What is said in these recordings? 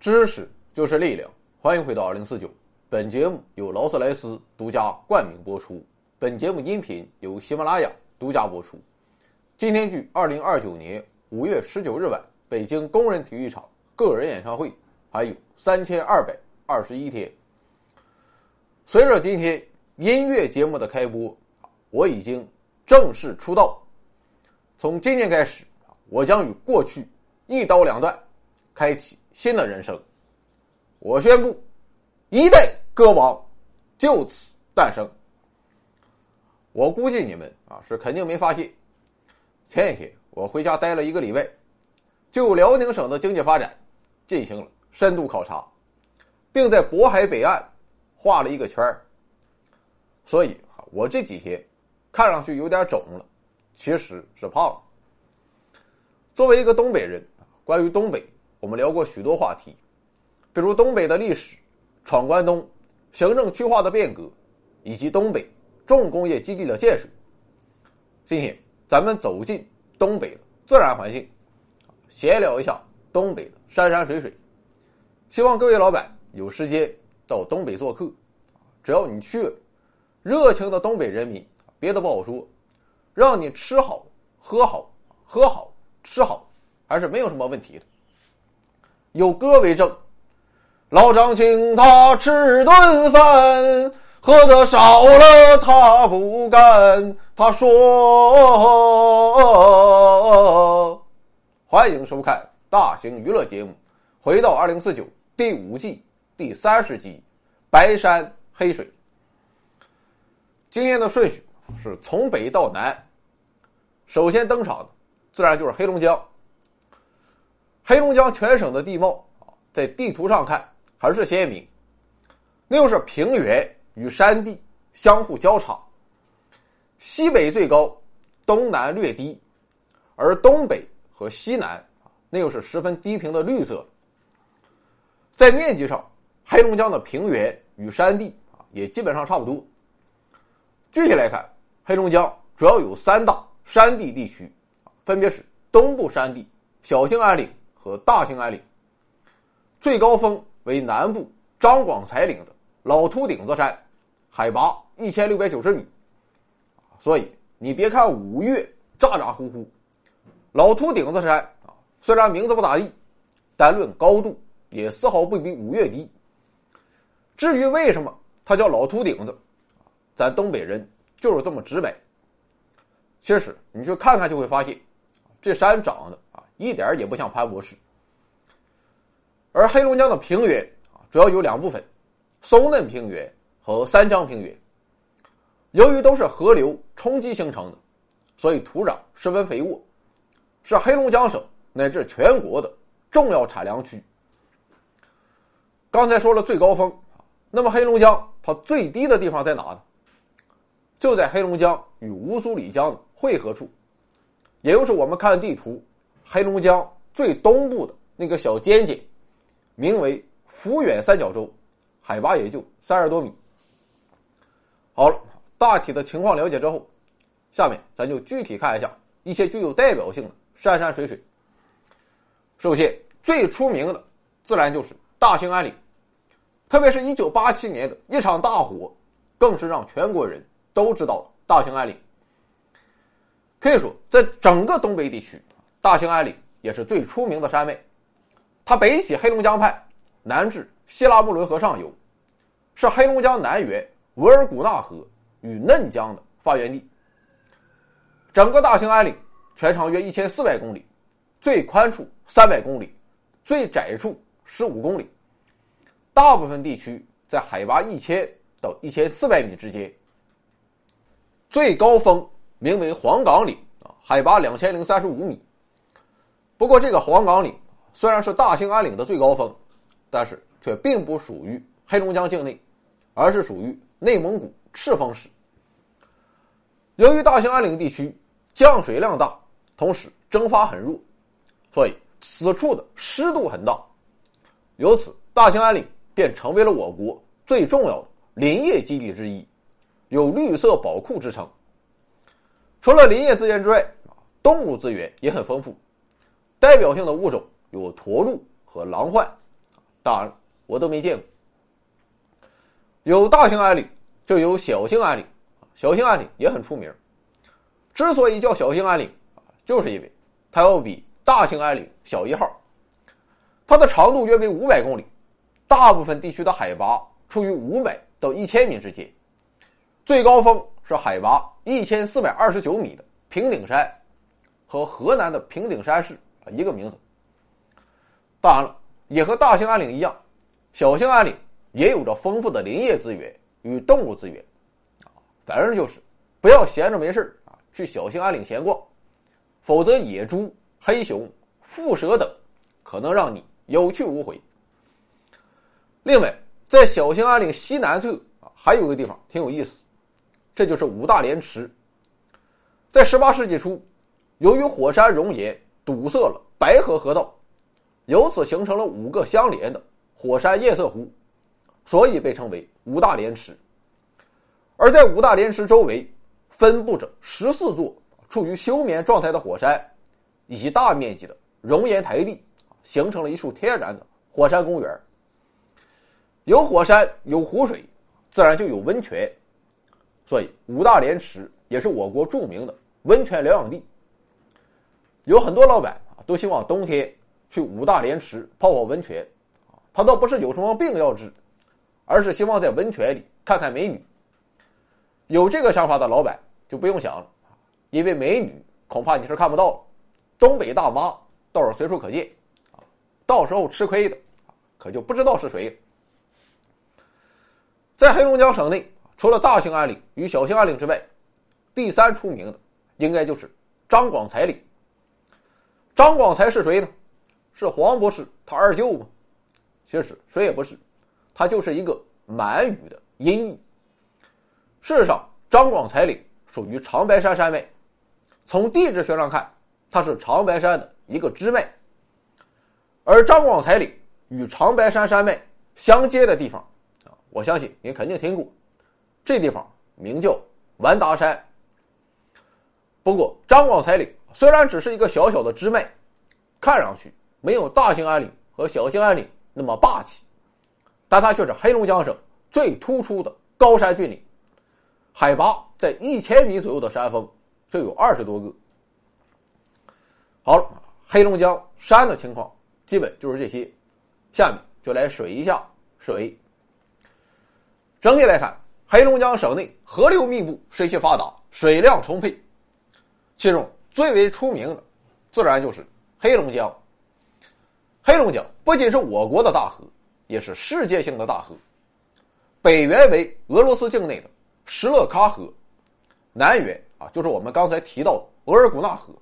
知识就是力量，欢迎回到二零四九。本节目由劳斯莱斯独家冠名播出。本节目音频由喜马拉雅独家播出。今天距二零二九年五月十九日晚北京工人体育场个人演唱会还有三千二百二十一天。随着今天音乐节目的开播，我已经正式出道。从今天开始，我将与过去一刀两断，开启新的人生。我宣布，一代歌王就此诞生。我估计你们啊是肯定没发现，前几天我回家待了一个礼拜，就辽宁省的经济发展进行了深度考察，并在渤海北岸画了一个圈儿。所以啊，我这几天看上去有点肿了。其实是胖了。作为一个东北人，关于东北，我们聊过许多话题，比如东北的历史、闯关东、行政区划的变革，以及东北重工业基地的建设。今天咱们走进东北的自然环境，闲聊一下东北的山山水水。希望各位老板有时间到东北做客，只要你去，热情的东北人民，别的不好说。让你吃好、喝好、喝好、吃好，还是没有什么问题的。有歌为证，老张请他吃顿饭，喝的少了他不干。他说：“欢迎收看大型娱乐节目，回到二零四九第五季第三十集《白山黑水》。今天的顺序是从北到南。”首先登场的，自然就是黑龙江。黑龙江全省的地貌啊，在地图上看很是鲜明，那又是平原与山地相互交叉，西北最高，东南略低，而东北和西南啊，那又是十分低平的绿色。在面积上，黑龙江的平原与山地啊，也基本上差不多。具体来看，黑龙江主要有三大。山地地区，分别是东部山地、小兴安岭和大兴安岭。最高峰为南部张广才岭的老秃顶子山，海拔一千六百九十米。所以你别看五岳咋咋呼呼，老秃顶子山啊，虽然名字不咋地，单论高度也丝毫不比五岳低。至于为什么它叫老秃顶子，咱东北人就是这么直白。其实你去看看就会发现，这山长得一点也不像潘博士。而黑龙江的平原啊主要有两部分，松嫩平原和三江平原。由于都是河流冲击形成的，所以土壤十分肥沃，是黑龙江省乃至全国的重要产粮区。刚才说了最高峰，那么黑龙江它最低的地方在哪呢？就在黑龙江与乌苏里江。汇合处，也就是我们看地图，黑龙江最东部的那个小尖尖，名为抚远三角洲，海拔也就三十多米。好了，大体的情况了解之后，下面咱就具体看一下一些具有代表性的山山水水。首先，最出名的自然就是大兴安岭，特别是一九八七年的一场大火，更是让全国人都知道了大兴安岭。可以说，在整个东北地区，大兴安岭也是最出名的山脉。它北起黑龙江畔，南至西拉木伦河上游，是黑龙江南源额尔古纳河与嫩江的发源地。整个大兴安岭全长约一千四百公里，最宽处三百公里，最窄处十五公里。大部分地区在海拔一千到一千四百米之间，最高峰。名为黄岗岭啊，海拔两千零三十五米。不过，这个黄岗岭虽然是大兴安岭的最高峰，但是却并不属于黑龙江境内，而是属于内蒙古赤峰市。由于大兴安岭地区降水量大，同时蒸发很弱，所以此处的湿度很大，由此大兴安岭便成为了我国最重要的林业基地之一，有“绿色宝库”之称。除了林业资源之外，动物资源也很丰富。代表性的物种有驼鹿和狼獾，当然我都没见过。有大兴安岭，就有小兴安岭，小兴安岭也很出名。之所以叫小兴安岭，就是因为它要比大兴安岭小一号。它的长度约为五百公里，大部分地区的海拔处于五百到一千米之间，最高峰是海拔一千四百二十九米的平顶山，和河南的平顶山市一个名字。当然了，也和大兴安岭一样，小兴安岭也有着丰富的林业资源与动物资源，啊，反正就是不要闲着没事啊去小兴安岭闲逛，否则野猪、黑熊、蝮蛇等可能让你。有去无回。另外，在小兴安岭西南侧啊，还有个地方挺有意思，这就是五大连池。在十八世纪初，由于火山熔岩堵塞了白河河道，由此形成了五个相连的火山堰塞湖，所以被称为五大连池。而在五大连池周围，分布着十四座处于休眠状态的火山，以及大面积的熔岩台地。形成了一处天然的火山公园。有火山，有湖水，自然就有温泉，所以五大连池也是我国著名的温泉疗养地。有很多老板啊，都希望冬天去五大连池泡泡温泉，他倒不是有什么病要治，而是希望在温泉里看看美女。有这个想法的老板就不用想了，因为美女恐怕你是看不到了，东北大妈倒是随处可见。啊到时候吃亏的，可就不知道是谁。在黑龙江省内，除了大兴安岭与小兴安岭之外，第三出名的应该就是张广才岭。张广才是谁呢？是黄博士他二舅吗？其实谁也不是，他就是一个满语的音译。事实上，张广才岭属于长白山山脉，从地质学上看，它是长白山的一个支脉。而张广才岭与长白山山脉相接的地方，啊，我相信您肯定听过，这地方名叫完达山。不过，张广才岭虽然只是一个小小的支脉，看上去没有大兴安岭和小兴安岭那么霸气，但它却是黑龙江省最突出的高山峻岭，海拔在一千米左右的山峰就有二十多个。好了，黑龙江山的情况。基本就是这些，下面就来水一下水。整体来看，黑龙江省内河流密布，水系发达，水量充沛。其中最为出名的，自然就是黑龙江。黑龙江不仅是我国的大河，也是世界性的大河。北源为俄罗斯境内的什勒喀河，南源啊就是我们刚才提到的额尔古纳河，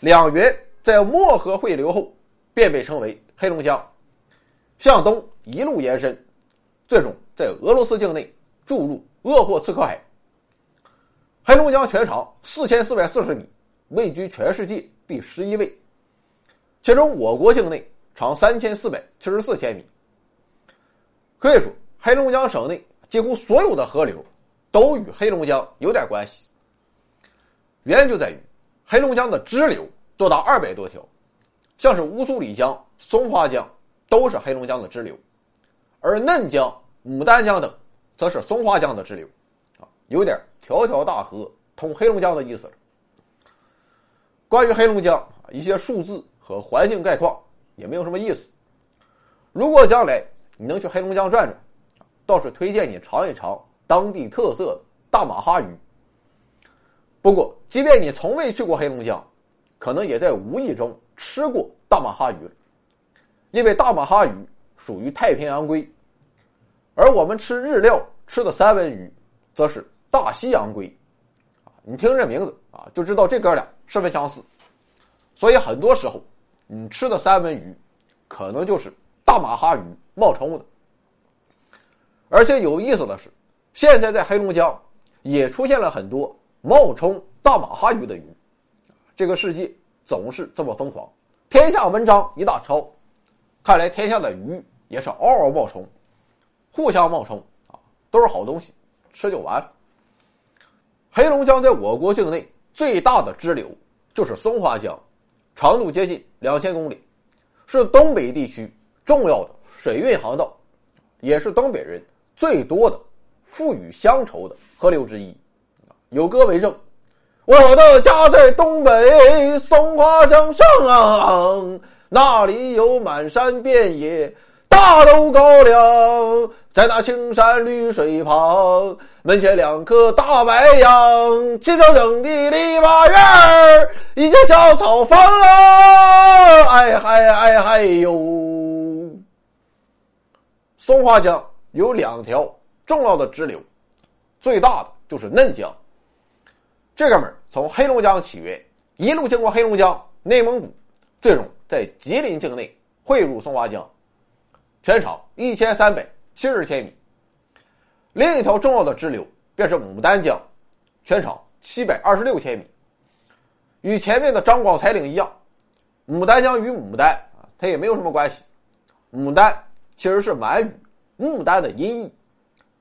两源在漠河汇流后。便被称为黑龙江，向东一路延伸，最终在俄罗斯境内注入鄂霍次克海。黑龙江全长四千四百四十米，位居全世界第十一位，其中我国境内长三千四百七十四千米。可以说，黑龙江省内几乎所有的河流都与黑龙江有点关系。原因就在于黑龙江的支流多达二百多条。像是乌苏里江、松花江，都是黑龙江的支流，而嫩江、牡丹江等，则是松花江的支流，啊，有点条条大河通黑龙江的意思了。关于黑龙江一些数字和环境概况也没有什么意思。如果将来你能去黑龙江转转，倒是推荐你尝一尝当地特色大马哈鱼。不过，即便你从未去过黑龙江，可能也在无意中。吃过大马哈鱼，因为大马哈鱼属于太平洋龟，而我们吃日料吃的三文鱼，则是大西洋龟，啊，你听这名字啊，就知道这哥俩十分相似，所以很多时候你吃的三文鱼，可能就是大马哈鱼冒充的。而且有意思的是，现在在黑龙江也出现了很多冒充大马哈鱼的鱼，这个世界。总是这么疯狂，天下文章一大抄，看来天下的鱼也是嗷嗷冒充，互相冒充啊，都是好东西，吃就完了。黑龙江在我国境内最大的支流就是松花江，长度接近两千公里，是东北地区重要的水运航道，也是东北人最多的富予乡愁的河流之一。有歌为证：“我的家在东北松花江上啊，那里有满山遍野大豆高粱。在那青山绿水旁，门前两棵大白杨，齐整整的篱笆院儿，一间小草房啊！哎嗨哎嗨哟！松花江有两条重要的支流，最大的就是嫩江。这哥们儿从黑龙江起源，一路经过黑龙江、内蒙古，最终在吉林境内汇入松花江，全长一千三百七十千米。另一条重要的支流便是牡丹江，全长七百二十六千米。与前面的张广才岭一样，牡丹江与牡丹啊，它也没有什么关系。牡丹其实是满语“牡丹”的音译，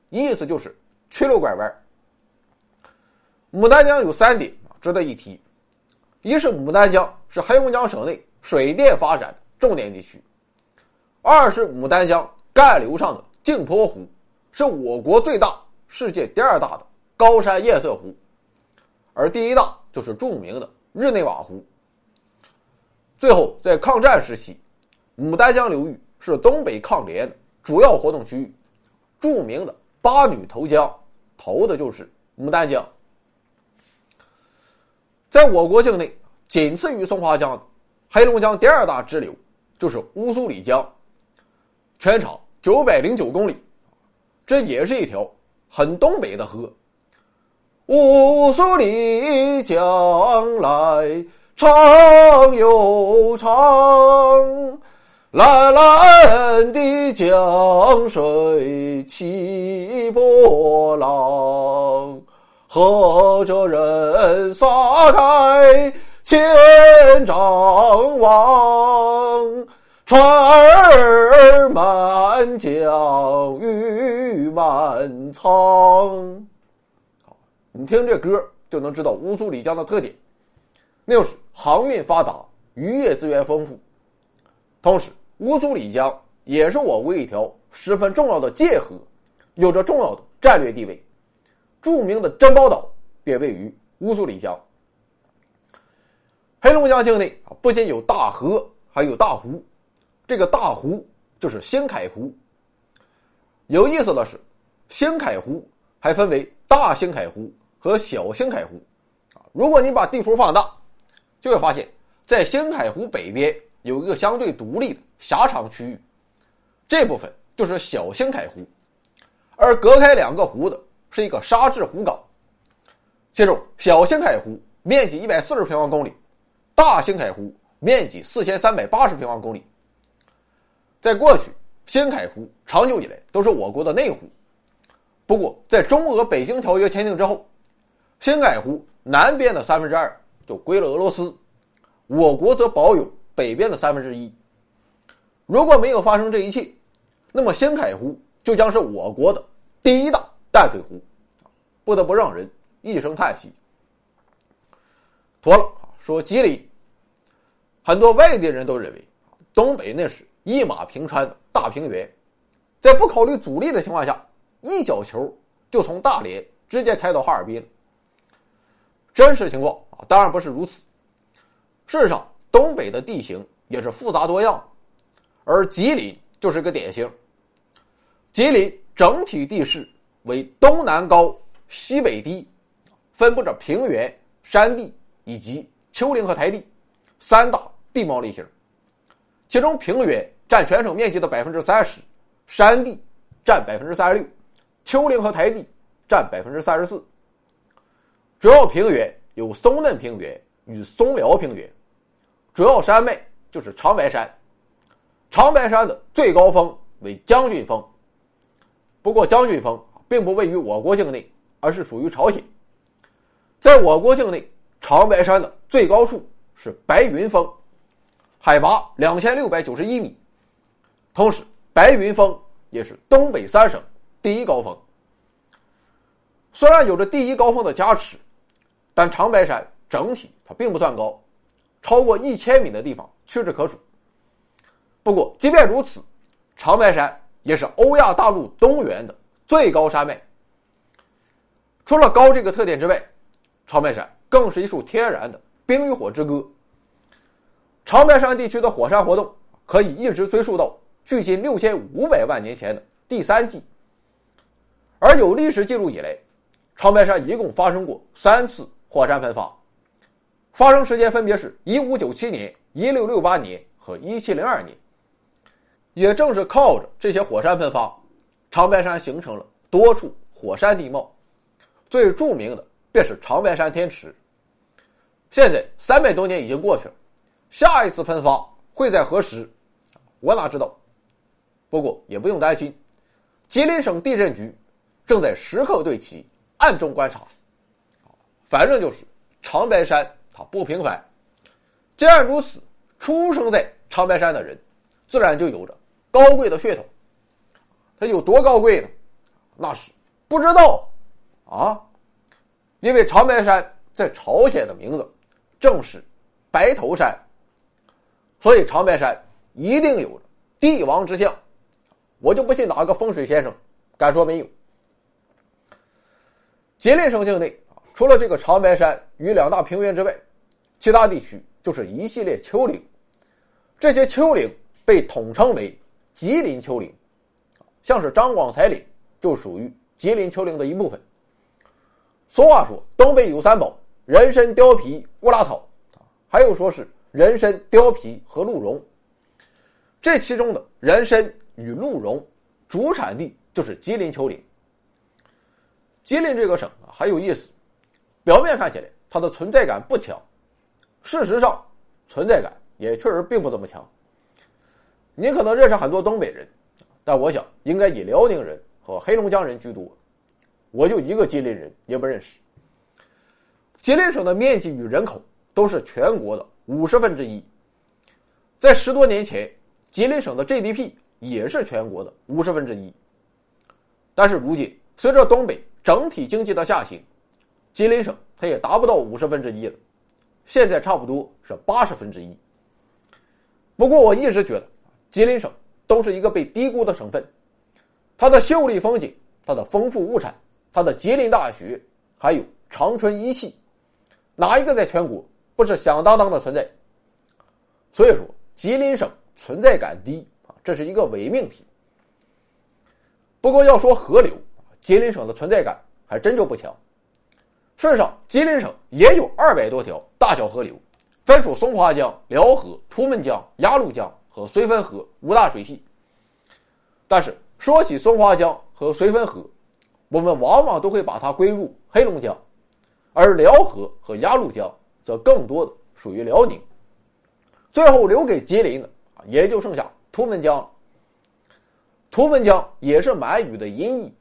意思就是曲溜拐弯。牡丹江有三点值得一提：一是牡丹江是黑龙江省内水电发展重点地区；二是牡丹江干流上的镜泊湖是我国最大、世界第二大的高山堰塞湖，而第一大就是著名的日内瓦湖。最后，在抗战时期，牡丹江流域是东北抗联主要活动区域，著名的八女投江，投的就是牡丹江。在我国境内，仅次于松花江黑龙江第二大支流就是乌苏里江，全长九百零九公里，这也是一条很东北的河。乌苏里江来长又长，蓝蓝的江水起波浪。和着人撒开千丈网，船儿满江鱼满仓。你听这歌就能知道乌苏里江的特点，那就是航运发达，渔业资源丰富。同时，乌苏里江也是我国一条十分重要的界河，有着重要的战略地位。著名的珍宝岛便位于乌苏里江。黑龙江境内啊，不仅有大河，还有大湖。这个大湖就是兴凯湖。有意思的是，兴凯湖还分为大兴凯湖和小兴凯湖。啊，如果你把地图放大，就会发现，在兴凯湖北边有一个相对独立的狭长区域，这部分就是小兴凯湖，而隔开两个湖的。是一个沙质湖港，记住小兴凯湖面积一百四十平方公里，大兴凯湖面积四千三百八十平方公里。在过去，兴凯湖长久以来都是我国的内湖，不过在中俄北京条约签订之后，兴凯湖南边的三分之二就归了俄罗斯，我国则保有北边的三分之一。如果没有发生这一切，那么兴凯湖就将是我国的第一大。淡水湖，不得不让人一声叹息。妥了，说吉林，很多外地人都认为，东北那是一马平川大平原，在不考虑阻力的情况下，一脚球就从大连直接开到哈尔滨。真实情况啊，当然不是如此。事实上，东北的地形也是复杂多样，而吉林就是个典型。吉林整体地势。为东南高，西北低，分布着平原、山地以及丘陵和台地三大地貌类型。其中平原占全省面积的百分之三十，山地占百分之三十六，丘陵和台地占百分之三十四。主要平原有松嫩平原与松辽平原，主要山脉就是长白山。长白山的最高峰为将军峰，不过将军峰。并不位于我国境内，而是属于朝鲜。在我国境内，长白山的最高处是白云峰，海拔两千六百九十一米。同时，白云峰也是东北三省第一高峰。虽然有着第一高峰的加持，但长白山整体它并不算高，超过一千米的地方屈指可数。不过，即便如此，长白山也是欧亚大陆东缘的最高山脉。除了高这个特点之外，长白山更是一处天然的冰与火之歌。长白山地区的火山活动可以一直追溯到距今六千五百万年前的第三纪。而有历史记录以来，长白山一共发生过三次火山喷发，发生时间分别是一五九七年、一六六八年和一七零二年。也正是靠着这些火山喷发，长白山形成了多处火山地貌，最著名的便是长白山天池。现在三百多年已经过去了，下一次喷发会在何时？我哪知道？不过也不用担心，吉林省地震局正在时刻对其暗中观察。反正就是长白山它不平凡。既然如此，出生在长白山的人，自然就有着。高贵的血统，它有多高贵呢？那是不知道啊。因为长白山在朝鲜的名字正是白头山，所以长白山一定有帝王之相。我就不信哪个风水先生敢说没有。吉林省境内啊除了这个长白山与两大平原之外，其他地区就是一系列丘陵，这些丘陵被统称为。吉林丘陵，像是张广才岭就属于吉林丘陵的一部分。俗话说“东北有三宝：人参、貂皮、乌拉草”，还有说是人参、貂皮和鹿茸。这其中的人参与鹿茸主产地就是吉林丘陵。吉林这个省啊很有意思，表面看起来它的存在感不强，事实上存在感也确实并不怎么强。你可能认识很多东北人，但我想应该以辽宁人和黑龙江人居多。我就一个吉林人也不认识。吉林省的面积与人口都是全国的五十分之一。在十多年前，吉林省的 GDP 也是全国的五十分之一。但是如今，随着东北整体经济的下行，吉林省它也达不到五十分之一了，现在差不多是八十分之一。不过我一直觉得。吉林省都是一个被低估的省份，它的秀丽风景、它的丰富物产、它的吉林大学，还有长春一汽，哪一个在全国不是响当当的存在？所以说，吉林省存在感低啊，这是一个伪命题。不过要说河流，吉林省的存在感还真就不强。事实上，吉林省也有二百多条大小河流，分属松花江、辽河、图们江、鸭绿江。和绥芬河五大水系，但是说起松花江和绥芬河，我们往往都会把它归入黑龙江，而辽河和鸭绿江则更多的属于辽宁。最后留给吉林的啊，也就剩下图们江。图们江也是满语的音译，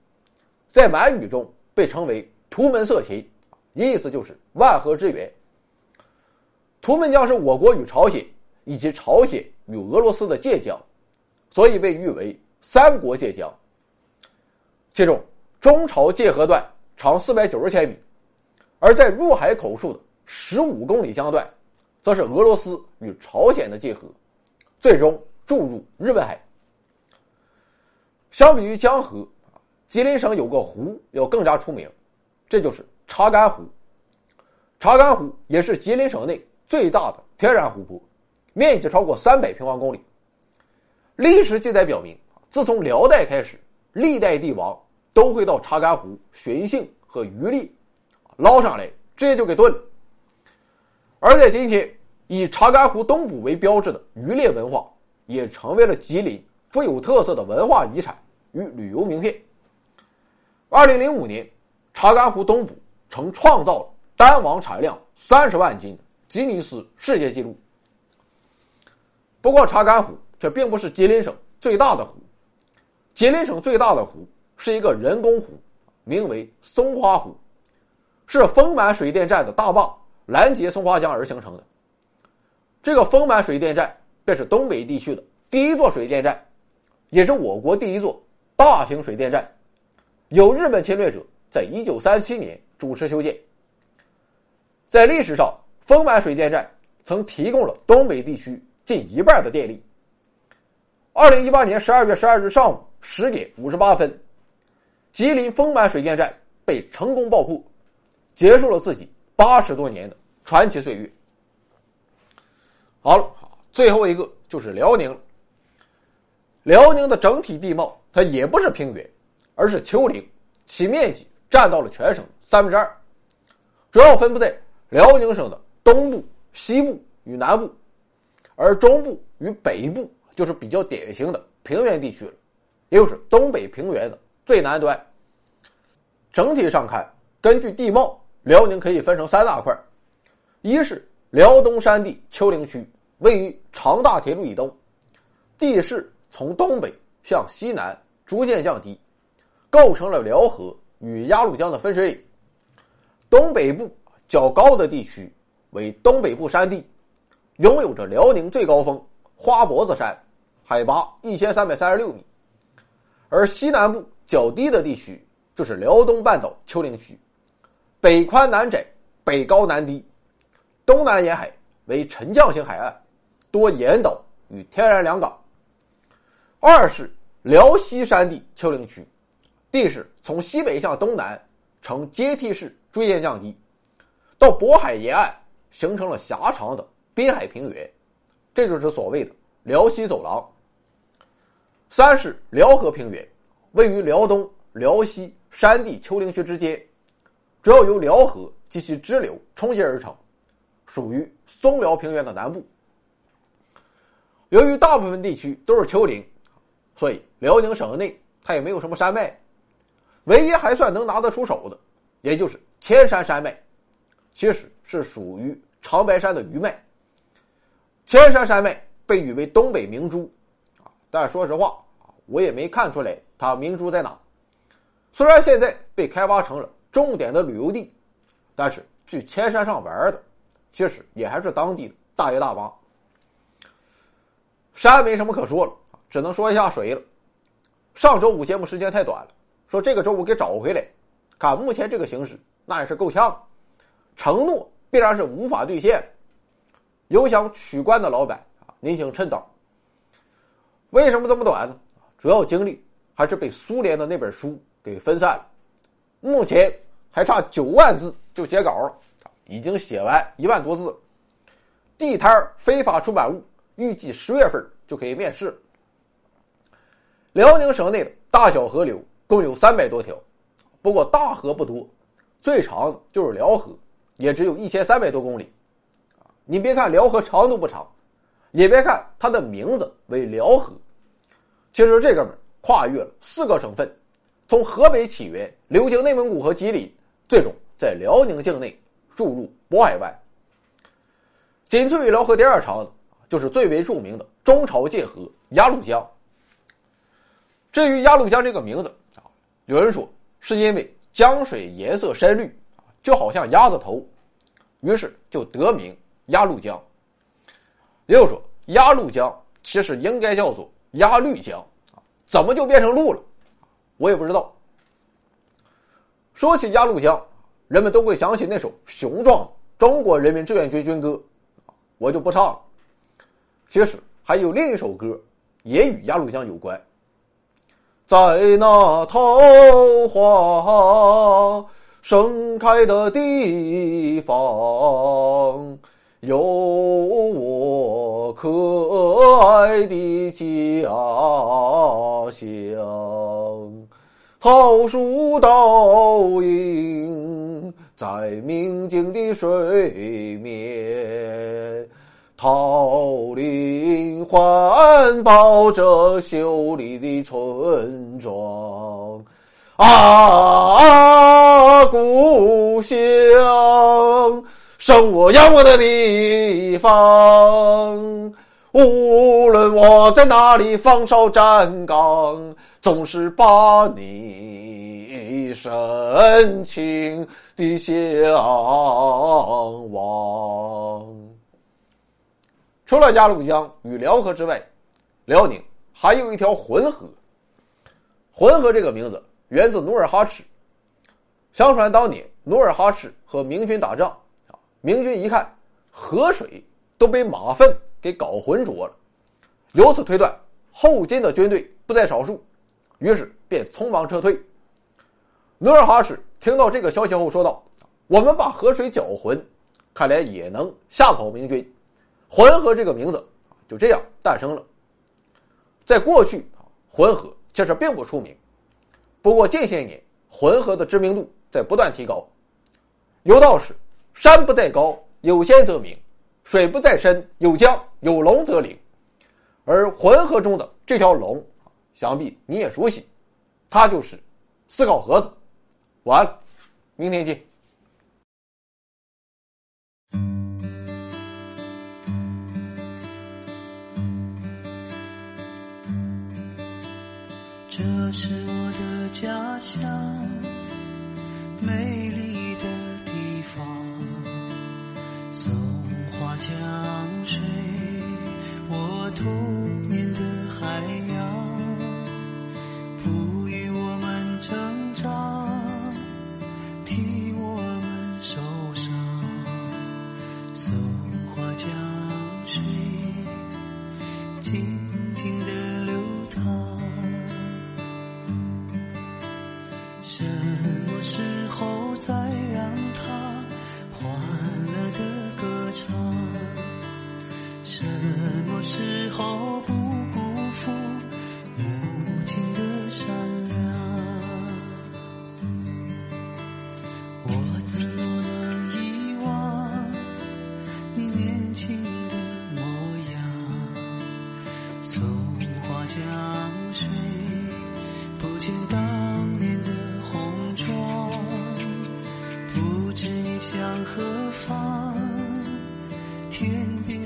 在满语中被称为图门色琴，意思就是万河之源。图们江是我国与朝鲜以及朝鲜。与俄罗斯的界江，所以被誉为“三国界江”。其中，中朝界河段长四百九十千米，而在入海口处的十五公里江段，则是俄罗斯与朝鲜的界河，最终注入日本海。相比于江河，吉林省有个湖要更加出名，这就是查干湖。查干湖也是吉林省内最大的天然湖泊。面积超过三百平方公里。历史记载表明，自从辽代开始，历代帝王都会到查干湖寻衅和渔猎，捞上来直接就给炖了。而在今天，以查干湖东部为标志的渔猎文化，也成为了吉林富有特色的文化遗产与旅游名片。二零零五年，查干湖东部曾创造了单网产量三十万斤吉尼斯世界纪录。不过，查干湖却并不是吉林省最大的湖。吉林省最大的湖是一个人工湖，名为松花湖，是丰满水电站的大坝拦截松花江而形成的。这个丰满水电站便是东北地区的第一座水电站，也是我国第一座大型水电站，由日本侵略者在一九三七年主持修建。在历史上，丰满水电站曾提供了东北地区。近一半的电力。二零一八年十二月十二日上午十点五十八分，吉林丰满水电站被成功爆破，结束了自己八十多年的传奇岁月。好了，最后一个就是辽宁。辽宁的整体地貌它也不是平原，而是丘陵，其面积占到了全省三分之二，主要分布在辽宁省的东部、西部与南部，而中部与北部就是比较典型的平原地区了，也就是东北平原的最南端。整体上看，根据地貌，辽宁可以分成三大块：一是辽东山地丘陵区，位于长大铁路以东，地势。从东北向西南逐渐降低，构成了辽河与鸭绿江的分水岭。东北部较高的地区为东北部山地，拥有着辽宁最高峰花脖子山，海拔一千三百三十六米。而西南部较低的地区就是辽东半岛丘陵区，北宽南窄，北高南低，东南沿海为沉降型海岸，多岩岛与天然良港。二是辽西山地丘陵区，地势从西北向东南呈阶梯式逐渐降低，到渤海沿岸形成了狭长的滨海平原，这就是所谓的辽西走廊。三是辽河平原，位于辽东、辽西山地丘陵区之间，主要由辽河及其支流冲接而成，属于松辽平原的南部。由于大部分地区都是丘陵。所以辽宁省内它也没有什么山脉，唯一还算能拿得出手的，也就是千山山脉，其实是属于长白山的余脉。千山山脉被誉为东北明珠，啊，但说实话我也没看出来它明珠在哪。虽然现在被开发成了重点的旅游地，但是去千山上玩的，确实也还是当地的大爷大妈。山没什么可说了。只能说一下水了。上周五节目时间太短了，说这个周五给找回来。看目前这个形势，那也是够呛。承诺必然是无法兑现。有想取关的老板啊，您请趁早。为什么这么短呢？主要精力还是被苏联的那本书给分散了。目前还差九万字就截稿了，已经写完一万多字。地摊非法出版物预计十月份就可以面世。辽宁省内的大小河流共有三百多条，不过大河不多，最长就是辽河，也只有一千三百多公里。你别看辽河长度不长，也别看它的名字为辽河，其实这哥们跨越了四个省份，从河北起源，流经内蒙古和吉林，最终在辽宁境内注入渤海湾。仅次于辽河第二长的，就是最为著名的中朝界河鸭绿江。至于鸭绿江这个名字啊，有人说是因为江水颜色深绿，就好像鸭子头，于是就得名鸭绿江。也有说鸭绿江其实应该叫做鸭绿江啊，怎么就变成鹿了？我也不知道。说起鸭绿江，人们都会想起那首雄壮《中国人民志愿军军歌》，我就不唱了。其实还有另一首歌，也与鸭绿江有关。在那桃花盛开的地方，有我可爱的家乡。桃树倒映在明净的水面。桃林环抱着秀丽的村庄，啊，故乡，生我养我的地方。无论我在哪里放哨站岗，总是把你深情的向往。除了鸭绿江与辽河之外，辽宁还有一条浑河。浑河这个名字源自努尔哈赤。相传当年努尔哈赤和明军打仗，啊，明军一看河水都被马粪给搞浑浊了，由此推断后金的军队不在少数，于是便匆忙撤退。努尔哈赤听到这个消息后说道：“我们把河水搅浑，看来也能吓跑明军。浑河这个名字就这样诞生了。在过去浑河其实并不出名，不过近些年浑河的知名度在不断提高。有道是：山不在高，有仙则名；水不在深，有江有龙则灵。而浑河中的这条龙，想必你也熟悉，它就是思考盒子。晚安，明天见。这是我的家乡，美丽的地方。松花江向何方，天边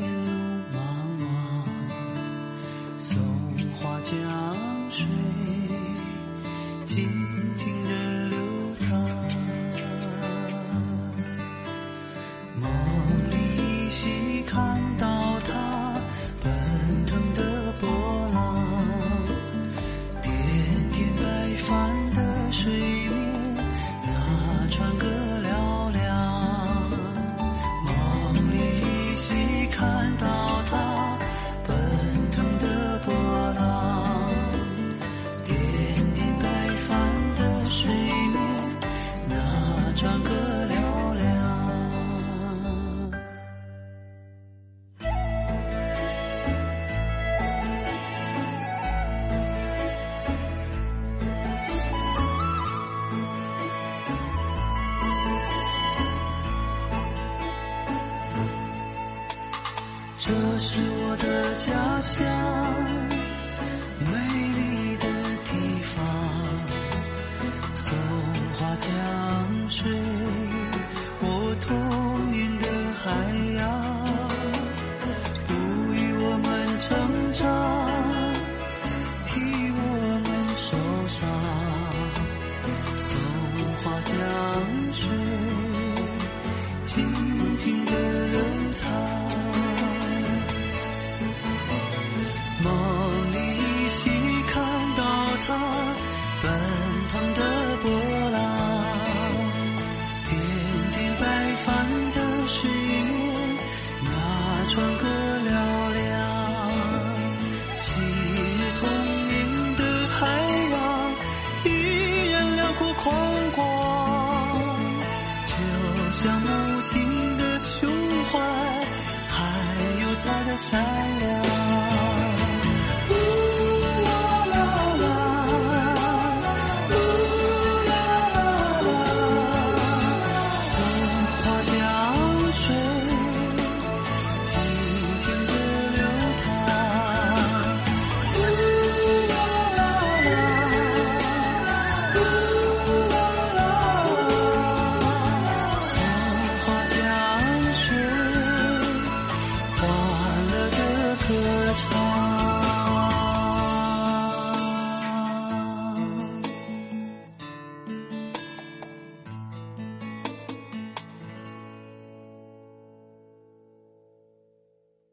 这是我的家乡，美丽的地方。松花江水，善良。